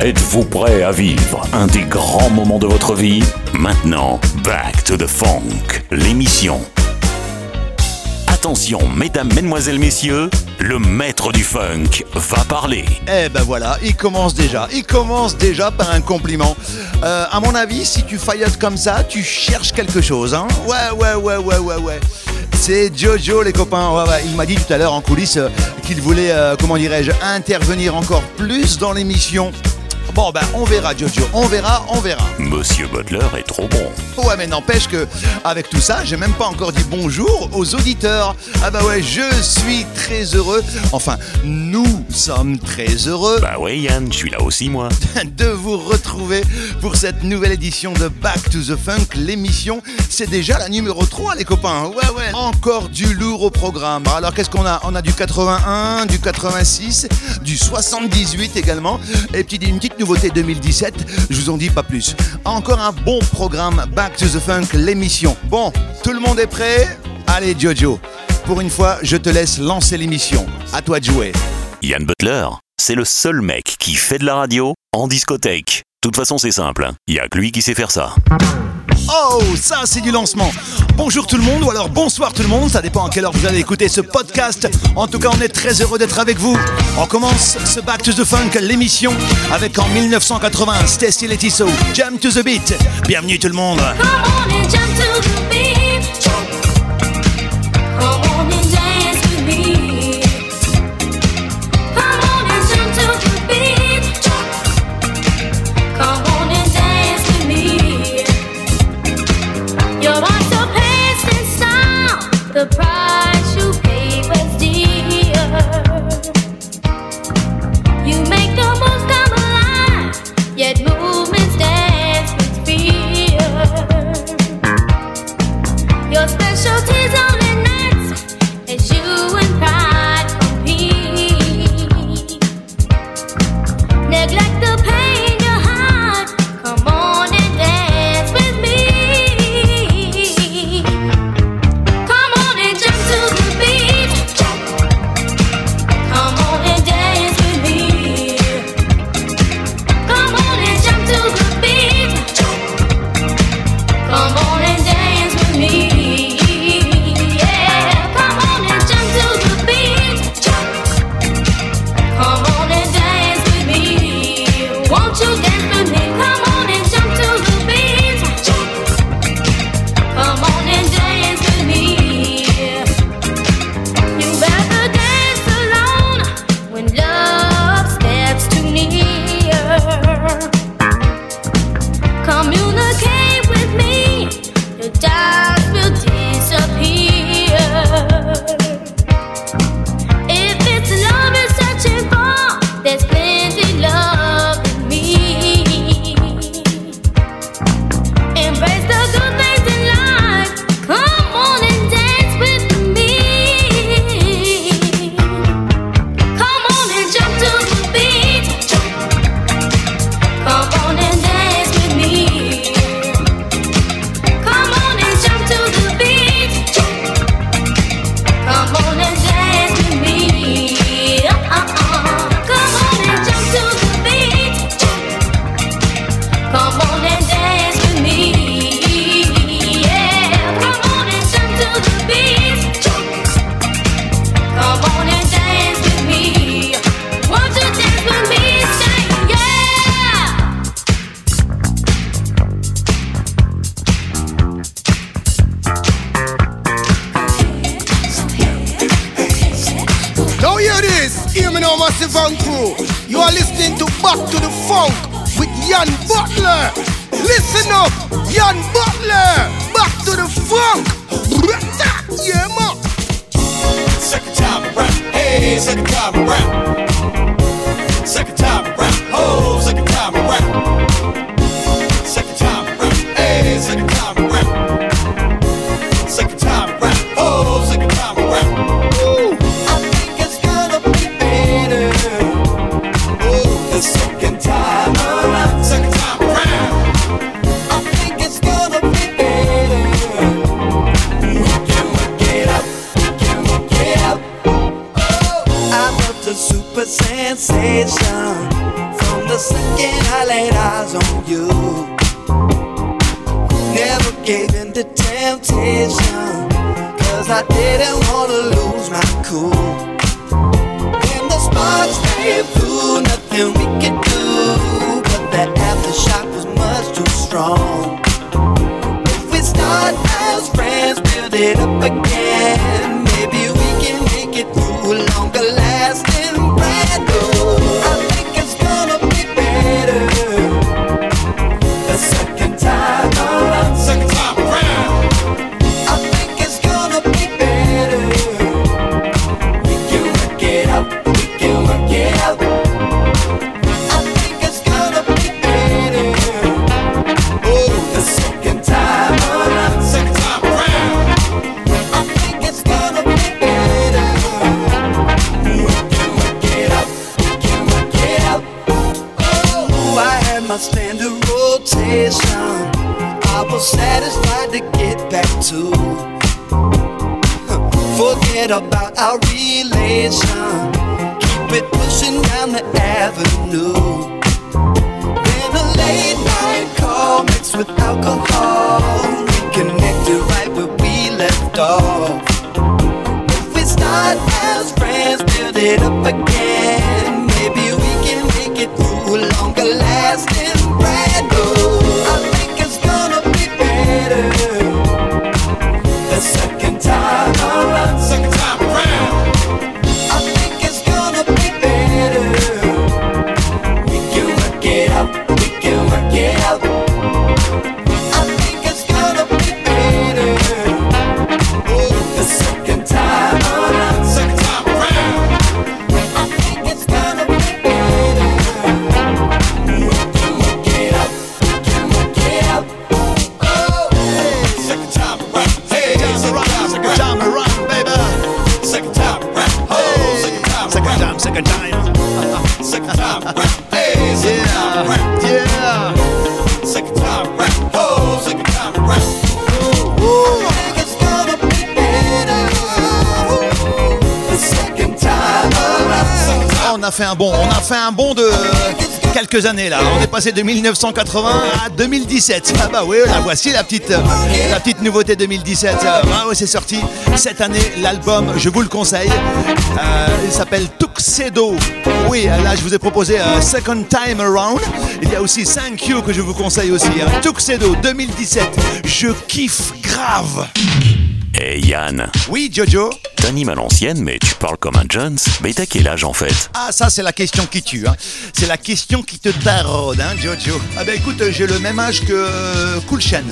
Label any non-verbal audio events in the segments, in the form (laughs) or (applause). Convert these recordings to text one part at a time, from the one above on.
Êtes-vous prêt à vivre un des grands moments de votre vie? Maintenant, Back to the Funk, l'émission. Attention, mesdames, mesdemoiselles, messieurs, le maître du funk va parler. Eh ben voilà, il commence déjà. Il commence déjà par un compliment. Euh, à mon avis, si tu faillotes comme ça, tu cherches quelque chose, hein Ouais, ouais, ouais, ouais, ouais, ouais. C'est Jojo, les copains. Il m'a dit tout à l'heure en coulisses euh, qu'il voulait, euh, comment dirais-je, intervenir encore plus dans l'émission. Bon, ben, on verra, Jojo. On verra, on verra. Monsieur Butler est trop bon. Ouais, mais n'empêche que, avec tout ça, j'ai même pas encore dit bonjour aux auditeurs. Ah bah ouais, je suis très heureux. Enfin, nous sommes très heureux Bah ouais, Yann, je suis là aussi, moi. (laughs) de vous retrouver pour cette nouvelle édition de Back to the Funk. L'émission, c'est déjà la numéro 3, les copains. Ouais, ouais. Encore du lourd au programme. Alors, qu'est-ce qu'on a? On a du 81, du 86, du 78 également. Et puis, une petite nouveauté 2017. Je vous en dis pas plus. Encore un bon programme Back to the Funk, l'émission. Bon, tout le monde est prêt? Allez, Jojo. Pour une fois, je te laisse lancer l'émission. À toi de jouer. Yann Butler, c'est le seul mec qui fait de la radio en discothèque. De toute façon, c'est simple. Il y a que lui qui sait faire ça. Oh, ça c'est du lancement. Bonjour tout le monde, ou alors bonsoir tout le monde, ça dépend à quelle heure vous allez écouter ce podcast. En tout cas, on est très heureux d'être avec vous. On commence ce Back to the Funk, l'émission, avec en 1980 Stacy Letiso, Jump to the Beat. Bienvenue tout le monde. If we start as friends, build it up again. Ah, on a fait un bond, on a fait un bond de quelques années là. On est passé de 1980 à 2017. Ah bah oui, la voici la petite, la petite nouveauté 2017. Ah ouais, c'est sorti cette année. L'album, je vous le conseille. Euh, il s'appelle Tuxedo. Oui, là je vous ai proposé euh, Second Time Around. Il y a aussi Thank You que je vous conseille aussi. hein. Tuxedo 2017. Je kiffe grave. Hey Yann, Oui, Jojo. t'animes à l'ancienne, mais tu parles comme un Jones. Mais t'as quel âge en fait? Ah, ça, c'est la question qui tue. hein. C'est la question qui te taraude, hein, Jojo. Ah, ben écoute, j'ai le même âge que euh, Cool Shan.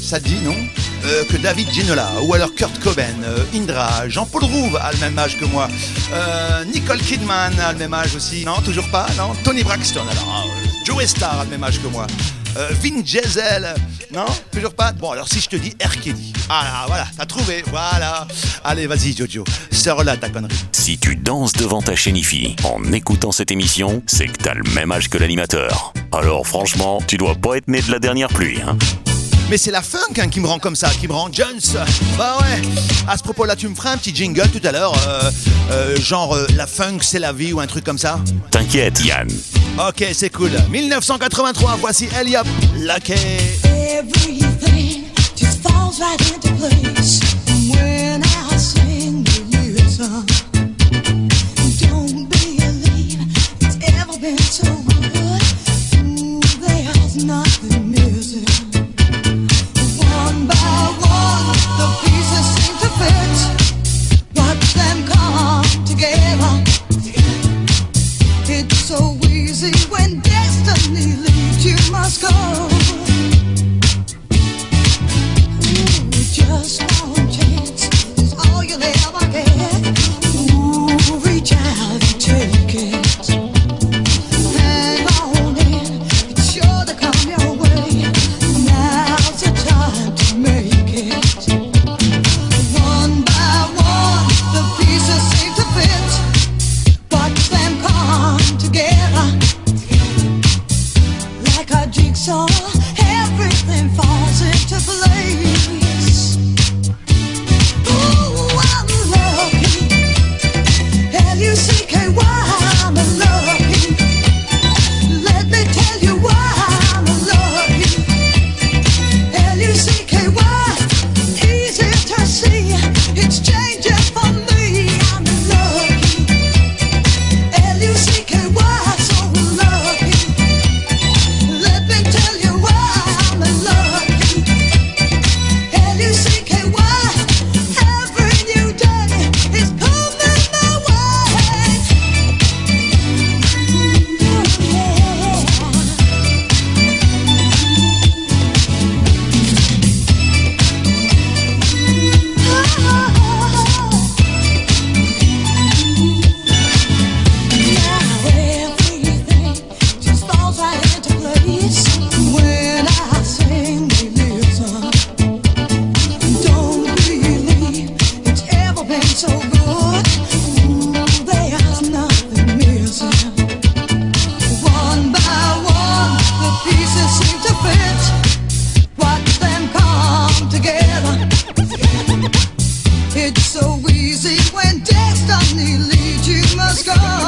Ça te dit, non? Euh, Que David Ginola, ou alors Kurt Cobain, euh, Indra, Jean-Paul Rouve a le même âge que moi. Euh, Nicole Kidman a le même âge aussi. Non, toujours pas, non? Tony Braxton, alors. euh, Joe Star a le même âge que moi. Euh, Vin Diesel, non Toujours pas Bon, alors si je te dis R. Kelly. Ah, là, voilà, t'as trouvé, voilà. Allez, vas-y, Jojo, sors-la ta connerie. Si tu danses devant ta chaîne IFI en écoutant cette émission, c'est que t'as le même âge que l'animateur. Alors franchement, tu dois pas être né de la dernière pluie, hein Mais c'est la funk hein, qui me rend comme ça, qui me rend Jones. Bah ouais. À ce propos-là, tu me feras un petit jingle tout à l'heure, euh, euh, genre euh, la funk c'est la vie ou un truc comme ça. T'inquiète, Yann. Ok, c'est cool. 1983, voici Eliop Lucky. Everything just falls right into place when I sing the lyrics song. Don't believe it's ever been so good. Ooh, there's nothing the you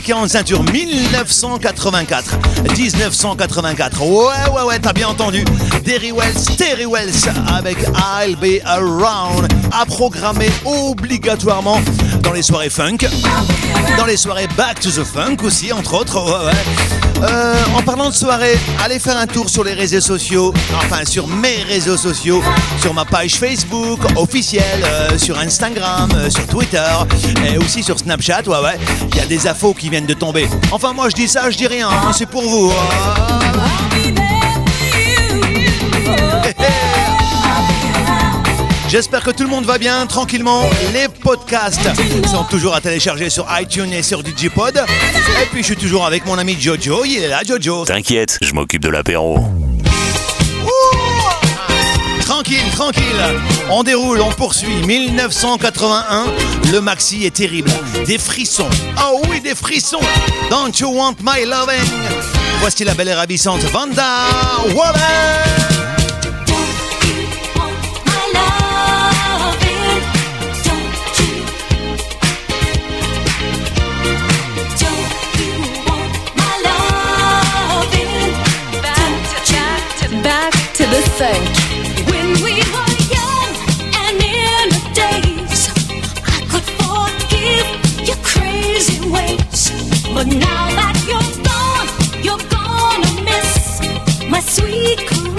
Superbe maxi 45 tours 1984 1984 ouais ouais ouais t'as bien entendu. Derry Wells Terry Wells avec I'll Be Around. À programmer obligatoirement dans les soirées funk. Dans les soirées Back to the Funk aussi entre autres. Ouais ouais Euh, en parlant de soirée, allez faire un tour sur les réseaux sociaux, enfin sur mes réseaux sociaux, sur ma page Facebook officielle, euh, sur Instagram, euh, sur Twitter et aussi sur Snapchat. Ouais, ouais, il y a des infos qui viennent de tomber. Enfin, moi je dis ça, je dis rien, hein, c'est pour vous. hein. J'espère que tout le monde va bien, tranquillement. Les podcasts sont toujours à télécharger sur iTunes et sur Digipod. Et puis je suis toujours avec mon ami Jojo, il est là, Jojo. T'inquiète, je m'occupe de l'apéro. Tranquille, tranquille. On déroule, on poursuit. 1981, le maxi est terrible. Des frissons. Oh oui, des frissons. Don't you want my loving? Voici la belle et ravissante Vanda Waller. When we were young and in the days, I could forgive your crazy ways. But now that you're gone, you're gonna miss my sweet.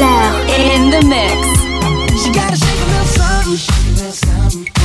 Blair in the mix. She got a shake a little something, shake a little something.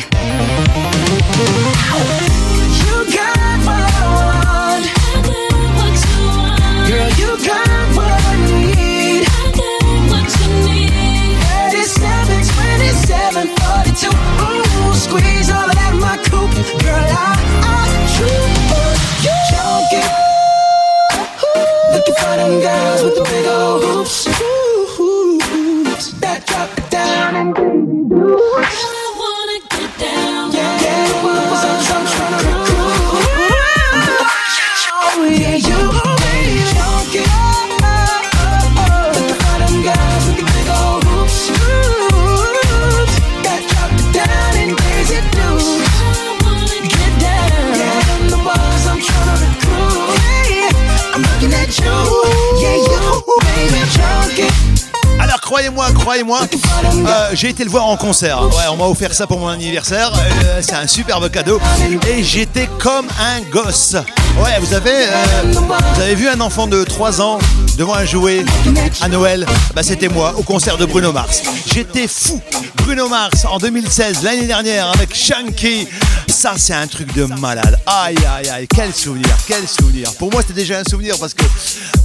Yeah. Croyez-moi, euh, j'ai été le voir en concert. Ouais, on m'a offert ça pour mon anniversaire. Euh, c'est un superbe cadeau. Et j'étais comme un gosse. Ouais, vous avez, euh, vous avez vu un enfant de 3 ans devant un jouet à Noël? Bah c'était moi au concert de Bruno Mars. J'étais fou. Bruno Mars en 2016, l'année dernière avec Shanky. Ça c'est un truc de malade. Aïe aïe aïe, quel souvenir, quel souvenir. Pour moi c'était déjà un souvenir parce que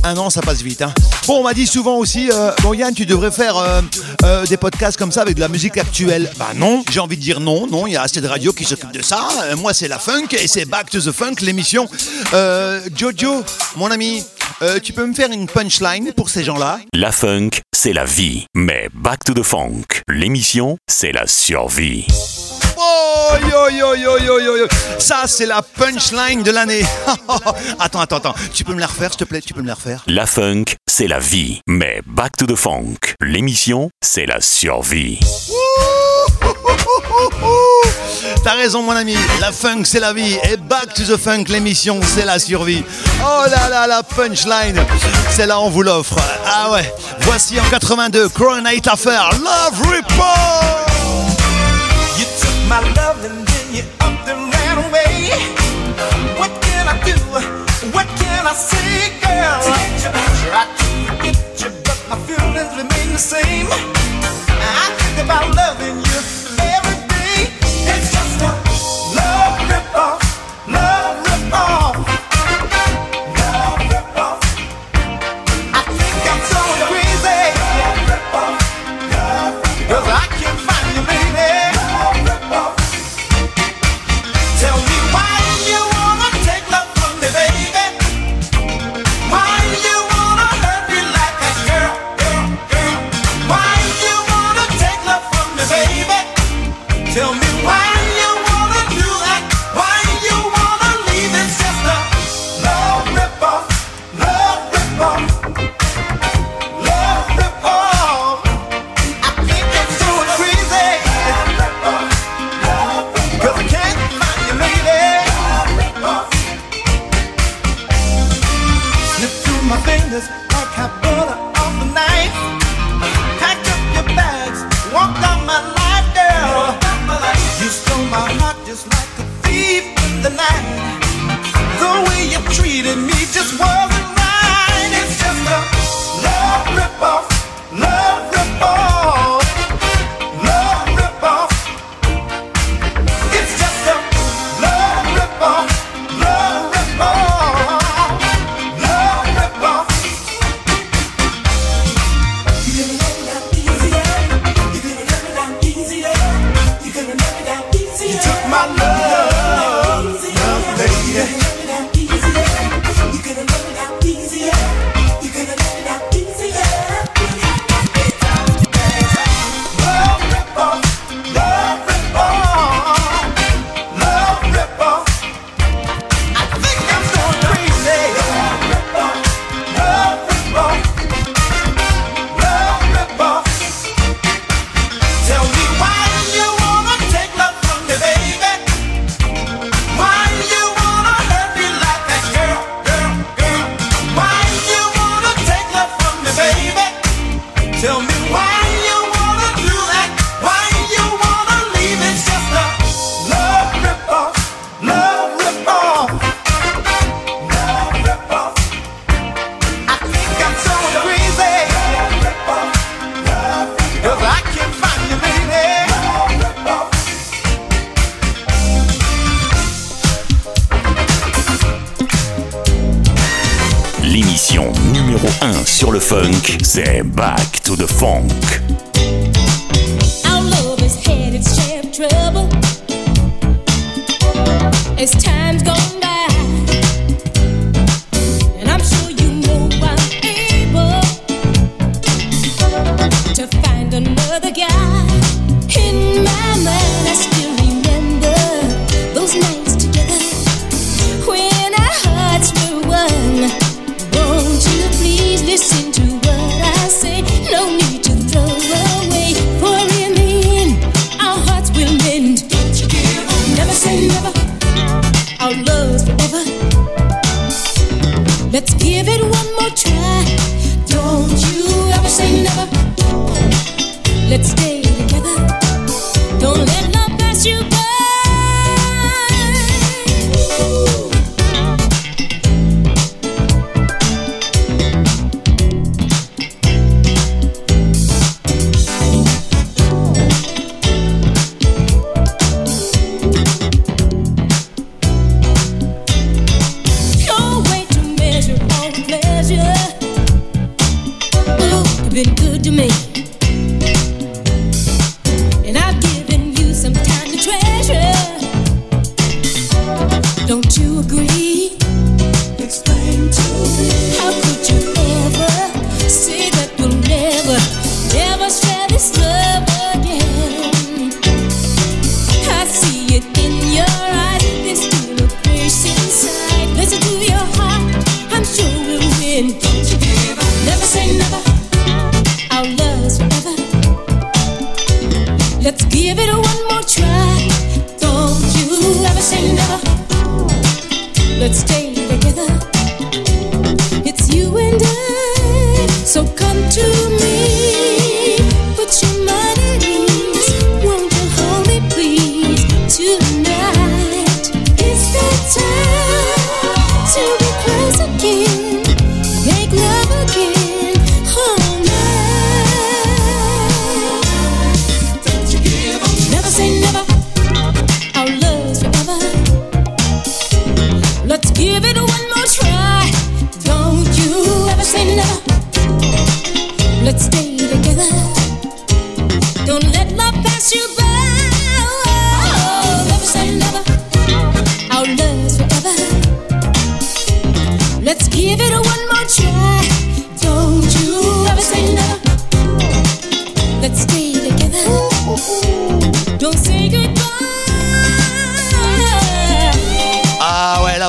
un an ça passe vite. hein. Bon, on m'a dit souvent aussi, euh, bon Yann, tu devrais faire euh, euh, des podcasts comme ça avec de la musique actuelle. Bah non, j'ai envie de dire non, non, il y a assez de radios qui s'occupent de ça. Moi c'est la funk et c'est Back to the Funk, l'émission. Jojo, mon ami, tu peux me faire une punchline pour ces gens-là? La funk, c'est la vie. Mais Back to the Funk, l'émission, c'est la survie. Yo yo yo yo yo yo Ça c'est la punchline de l'année. (laughs) Attends, attends, attends, tu peux me la refaire s'il te plaît, tu peux me la refaire? La funk, c'est la vie. Mais Back to the Funk, l'émission, c'est la survie. T'as raison mon ami, la funk c'est la vie. Et Back to the Funk l'émission c'est la survie. Oh là là la punchline, c'est là on vous l'offre. Ah ouais, voici en 82 Coronate Affair Love Report. You took my love I say, girl? Try to forget you, but my feelings remain the same. I think about loving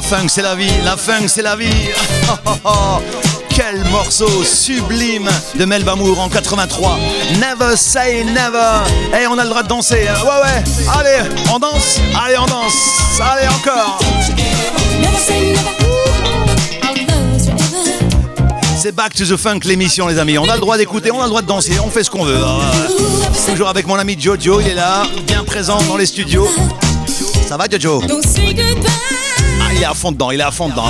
funk, c'est la vie, la funk, c'est la vie. (laughs) Quel morceau sublime de Melvamour en 83. Never say never. Hey, on a le droit de danser. Hein. Ouais, ouais. Allez, on danse. Allez, on danse. Allez, encore. C'est Back to the Funk l'émission les amis. On a le droit d'écouter, on a le droit de danser, on fait ce qu'on veut. Ah, Toujours avec mon ami Jojo, il est là, bien présent dans les studios. Ça va Jojo? Il est à fond dedans, il est à fond dedans.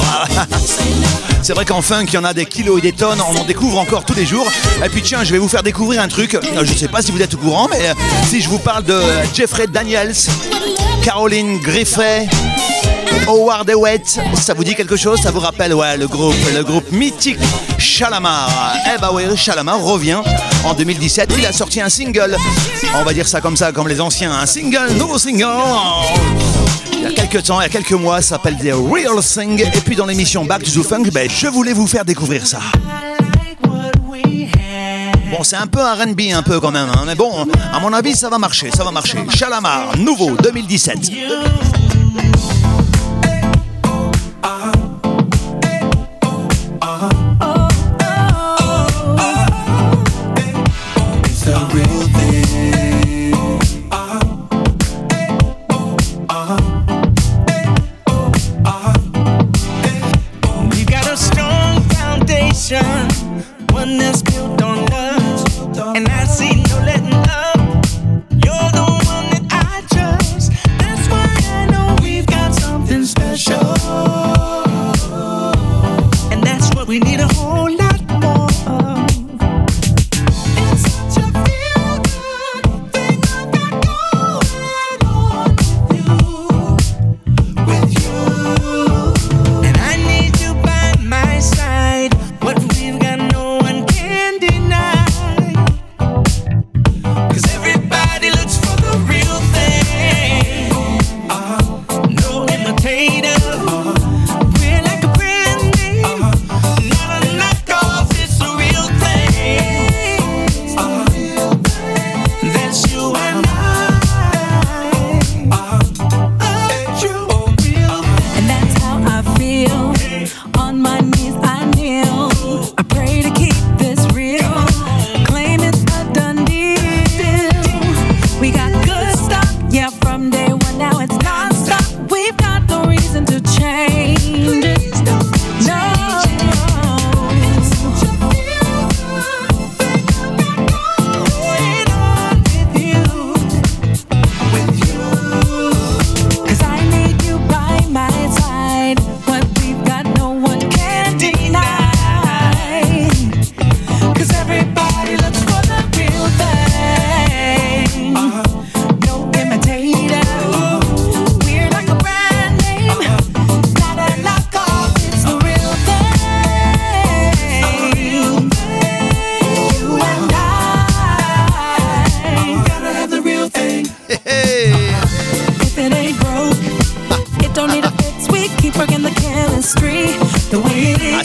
(laughs) C'est vrai qu'en funk, il y en a des kilos et des tonnes, on en découvre encore tous les jours. Et puis tiens, je vais vous faire découvrir un truc. Euh, Je sais pas si vous êtes au courant, mais euh, si je vous parle de Jeffrey Daniels, Caroline Griffey, Howard Hewitt, ça vous dit quelque chose? Ça vous rappelle ouais, le groupe, le groupe mythique Shalamar. Eh bah oui, Shalamar revient en 2017. Il a sorti un single. On va dire ça comme ça, comme les anciens. Un single, nouveau single. Il y a quelques temps, il y a quelques mois, ça s'appelle The Real Thing. Et puis dans l'émission Back to the Funk, ben, je voulais vous faire découvrir ça. Bon, c'est un peu un R&B un peu quand même, hein, mais bon, à mon avis, ça va marcher, ça va marcher. Shalamar, nouveau 2017.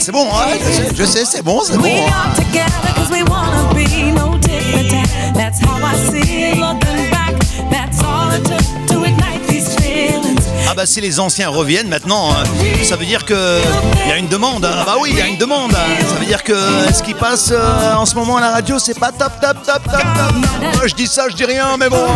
C'est bon, hein? Je sais, c'est bon, c'est bon. Hein? Ah bah si les anciens reviennent maintenant, hein, ça veut dire que il y a une demande. Ah bah oui, il y a une demande. Ça veut dire que ce qui passe euh, en ce moment à la radio, c'est pas top, top, top, top, top. Moi, je dis ça, je dis rien, mais bon.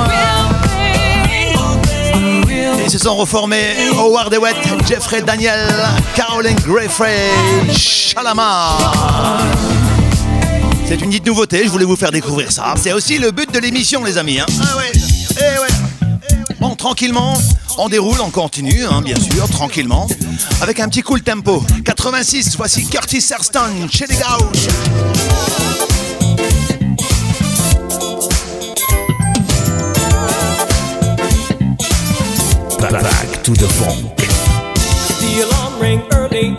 Ils se sont reformés Howard Hewitt, Jeffrey Daniel, Caroline Greyfrey, Shalamar. C'est une petite nouveauté, je voulais vous faire découvrir ça. C'est aussi le but de l'émission, les amis. Hein. Ah ouais, eh ouais. Bon, tranquillement, on déroule, on continue, hein, bien sûr, tranquillement, avec un petit cool tempo. 86, voici Curtis Hurston, chez les to the funk. The alarm rang early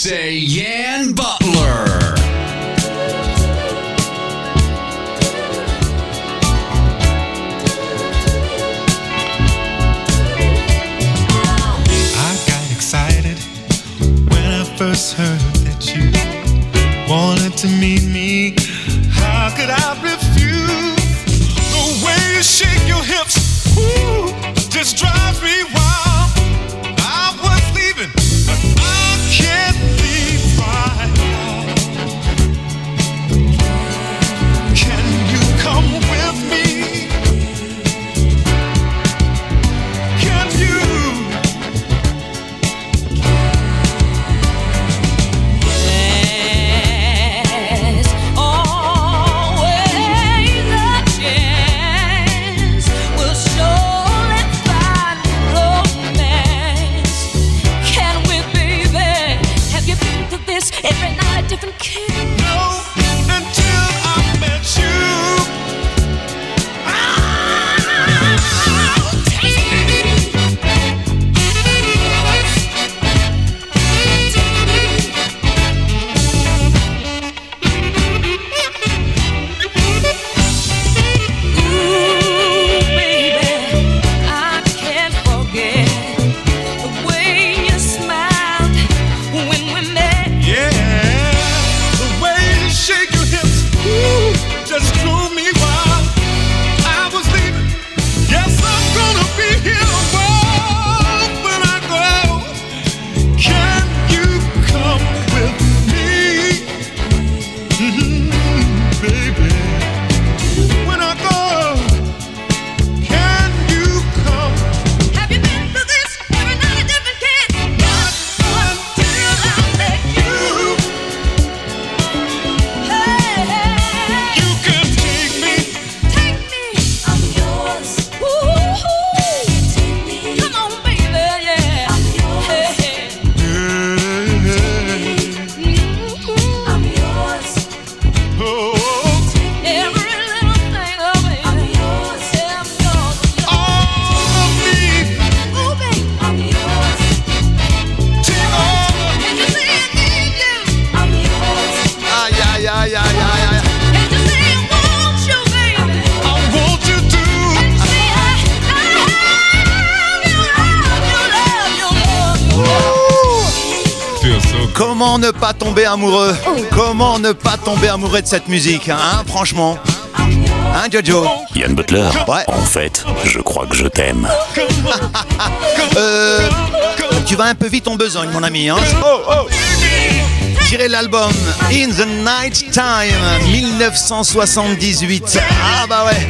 say Yan Butler. I got excited when I first heard that you wanted to meet me, how could I refuse? The way you shake your hips, ooh, just drives me wild. Amoureux Comment ne pas tomber amoureux de cette musique, hein, franchement? Hein, Jojo? Yann Butler, Ouais. en fait, je crois que je t'aime. (laughs) Euh, tu vas un peu vite en besogne, mon ami. Hein? Tiré l'album In the Night Time 1978. Ah bah ouais.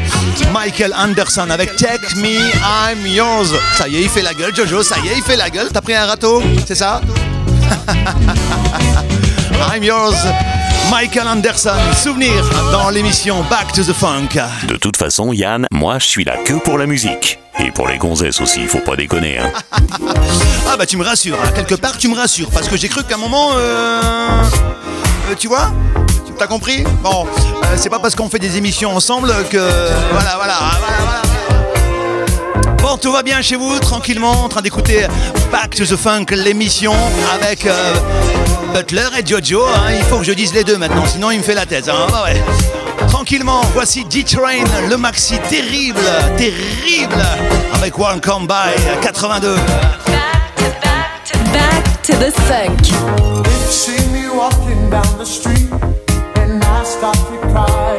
Michael Anderson avec Take Me, I'm Yours. Ça y est, il fait la gueule, Jojo. Ça y est, il fait la gueule. T'as pris un râteau C'est ça? (laughs) I'm Yours. Michael Anderson, souvenir dans l'émission Back to the Funk. De toute façon, Yann, moi, je suis là que pour la musique. Et pour les gonzesses aussi, faut pas déconner. Hein. (laughs) Ah bah tu me rassures, hein. quelque part tu me rassures, parce que j'ai cru qu'à un moment... Euh... euh, tu vois T'as compris? Bon, euh, c'est pas parce qu'on fait des émissions ensemble que... Voilà, voilà, voilà, voilà. Bon, tout va bien chez vous, tranquillement, en train d'écouter Back to the Funk, l'émission avec euh, Butler et Jojo. hein. Il faut que je dise les deux maintenant, sinon il me fait la tête. Hein. Bah ouais. Tranquillement, voici D-Train, le maxi terrible, terrible, avec One Come By 82. Back to the funk. See me walking down the street and I start to cry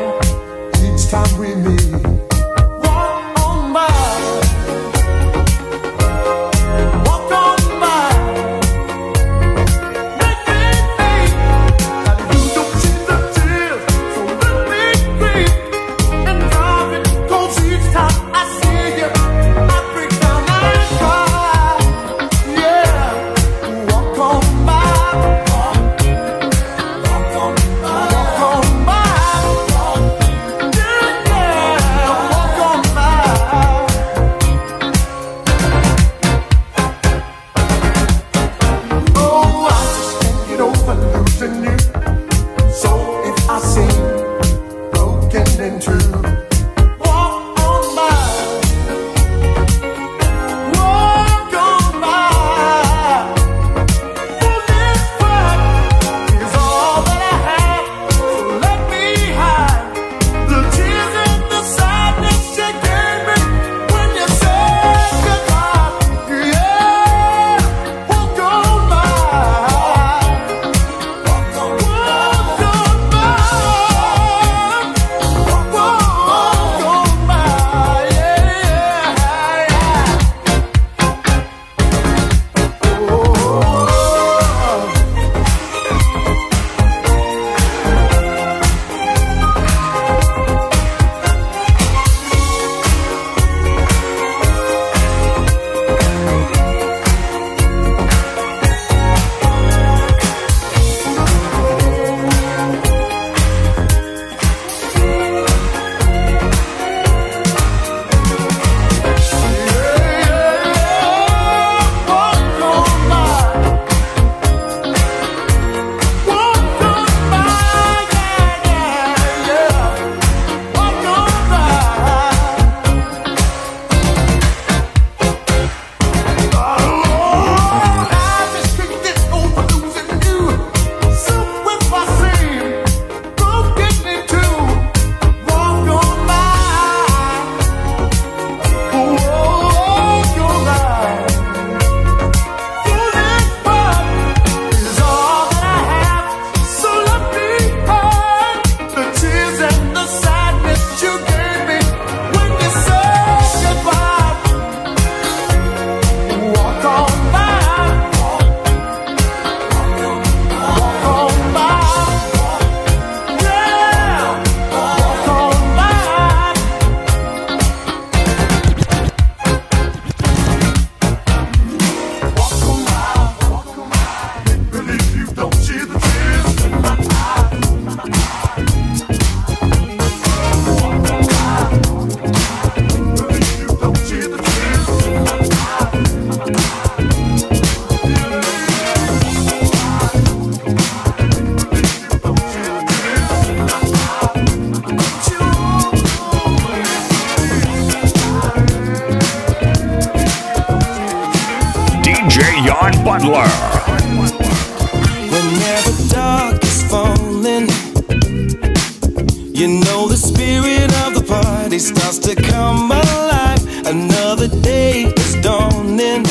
Another day is dawning.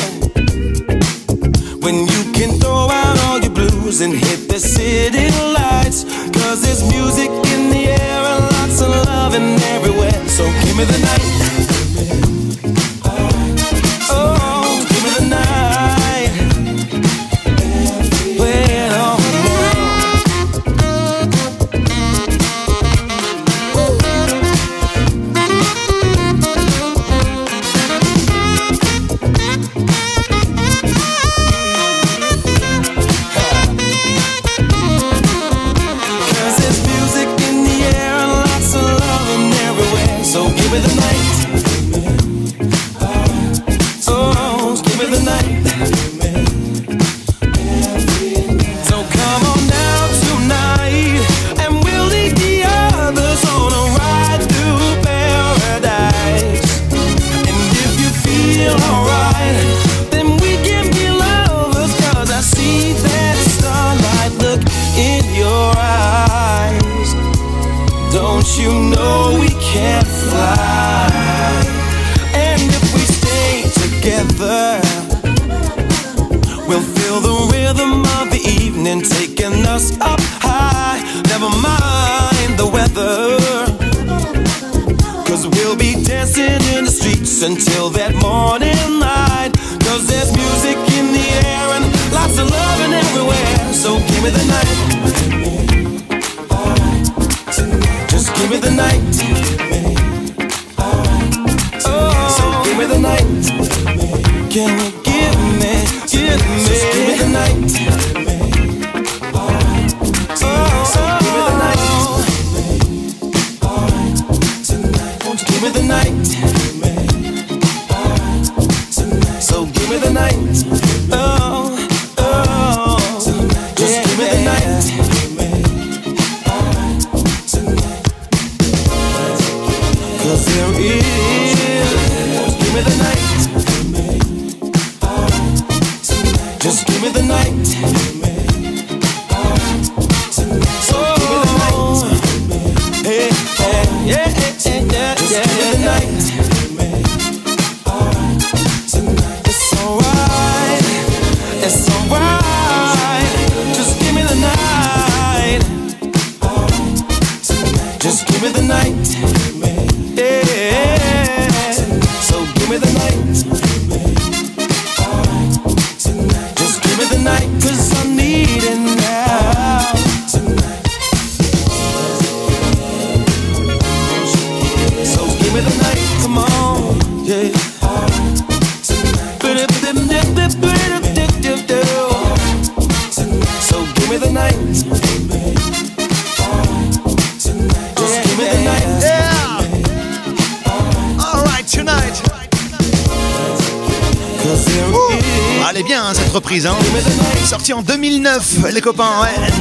When you can throw out all your blues and hit the city lights. Cause there's music in the air and lots of loving everywhere. So give me the night.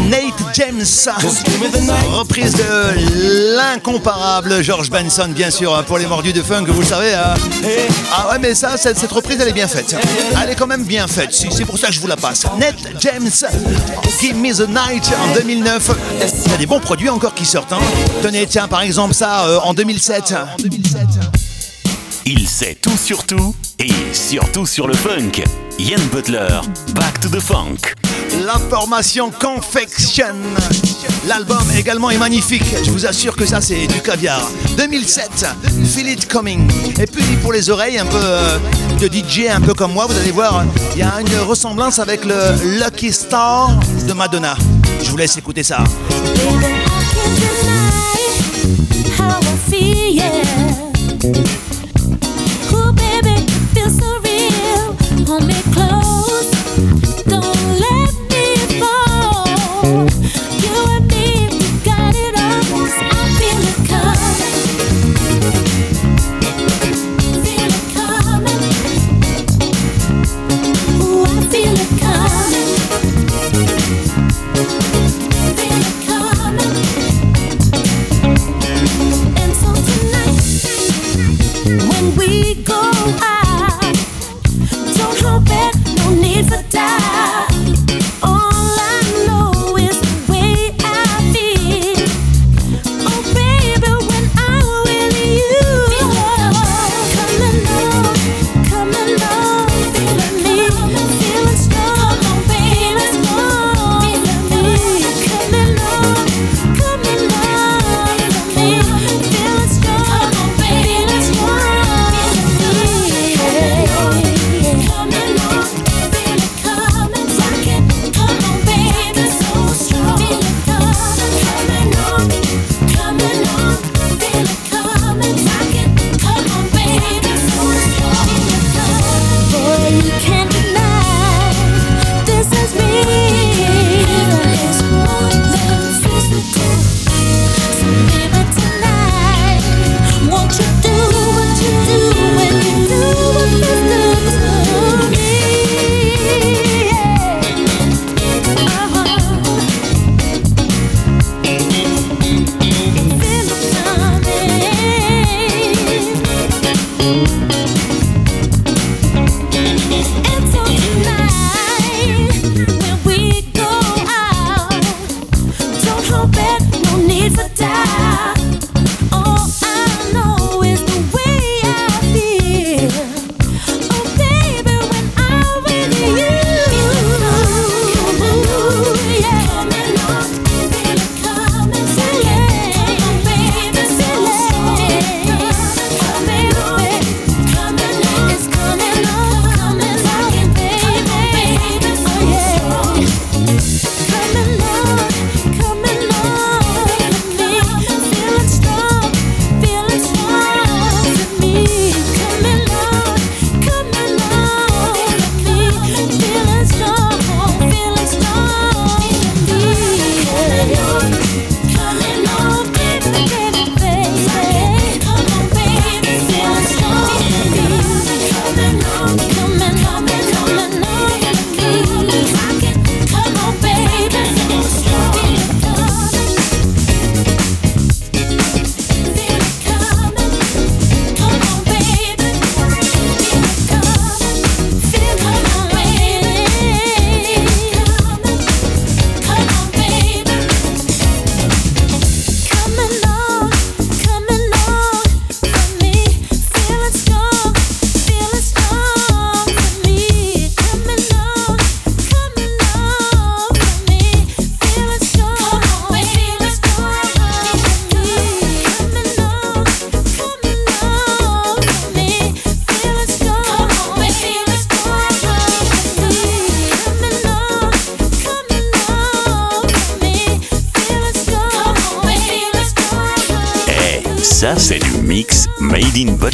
Nate James. Reprise de l'incomparable George Benson, bien sûr, hein, pour les mordus de funk, vous le savez. hein. Ah ouais, mais ça, cette, reprise, elle est bien faite. Elle est quand même bien faite. C'est pour ça que je vous la passe. Nate James, Give Me the Night en 2009. Il y a des bons produits encore qui sortent. hein. Tenez, tiens, par exemple, ça euh, en 2007. Il sait tout sur tout et surtout sur le funk. Ian Butler, Back to the Funk. La formation Confection. L'album également est magnifique. Je vous assure que ça, c'est du caviar. 2007, Feel It Coming. Et puis pour les oreilles, un peu euh, de DJ, un peu comme moi, vous allez voir, il y a une ressemblance avec le Lucky Star de Madonna. Je vous laisse écouter ça. supposed to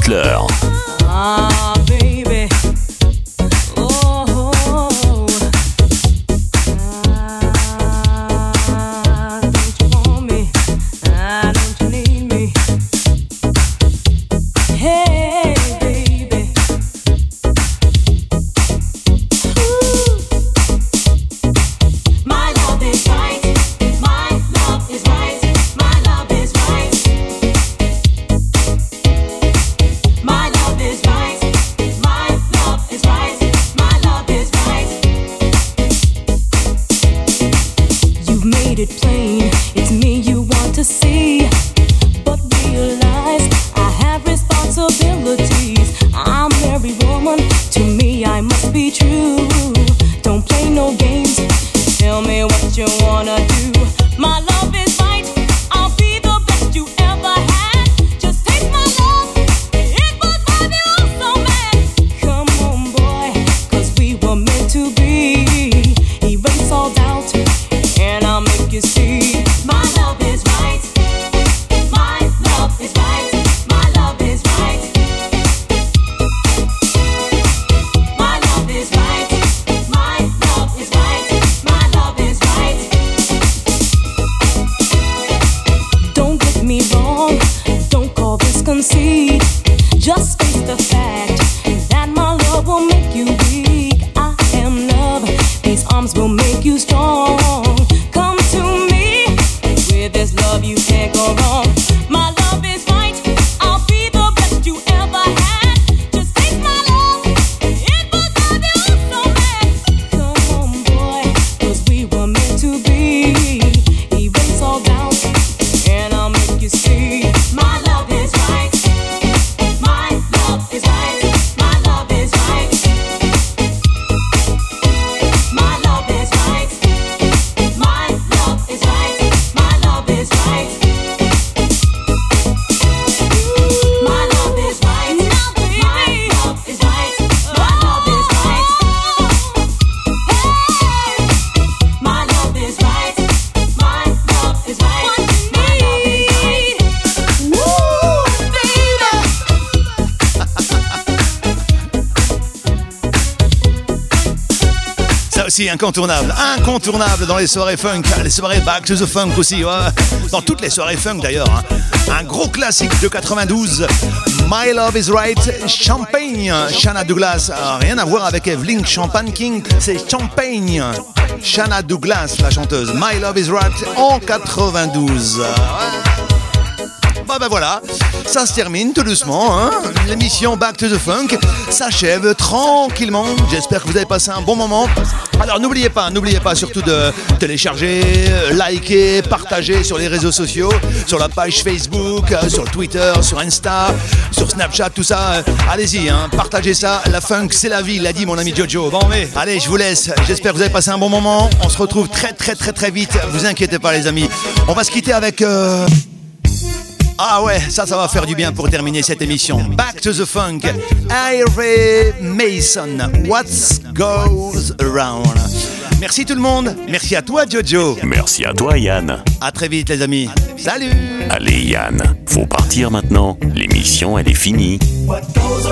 Butler. you be. Incontournable. Incontournable dans les soirées funk. Les soirées back to the funk aussi. Dans toutes les soirées funk d'ailleurs. hein. Un gros classique de 92. My Love is Right. Champagne. Shanna Douglas. Ah, rien à voir avec Evelyn Champagne King. C'est Champagne. Shanna Douglas, la chanteuse. My Love is Right en 92. Ah, ouais. Bah ben voilà, ça se termine tout doucement. Hein L'émission Back to the Funk s'achève tranquillement. J'espère que vous avez passé un bon moment. Alors n'oubliez pas, n'oubliez pas surtout de télécharger, liker, partager sur les réseaux sociaux, sur la page Facebook, euh, sur Twitter, sur Insta, sur Snapchat, tout ça. Euh, Allez-y, hein, partagez ça. La funk, c'est la vie, l'a dit mon ami Jojo. Bon mais, allez, je vous laisse. J'espère que vous avez passé un bon moment. On se retrouve très très très très vite. Vous inquiétez pas les amis. On va se quitter avec... euh, ah ouais, ça, ça va faire du bien pour terminer cette émission. Back to the funk. Irie Mason. What goes around. Merci tout le monde. Merci à toi, Jojo. Merci à toi, Yann. À très vite, les amis. Salut. Allez, Yann, faut partir maintenant. L'émission, elle est finie. What goes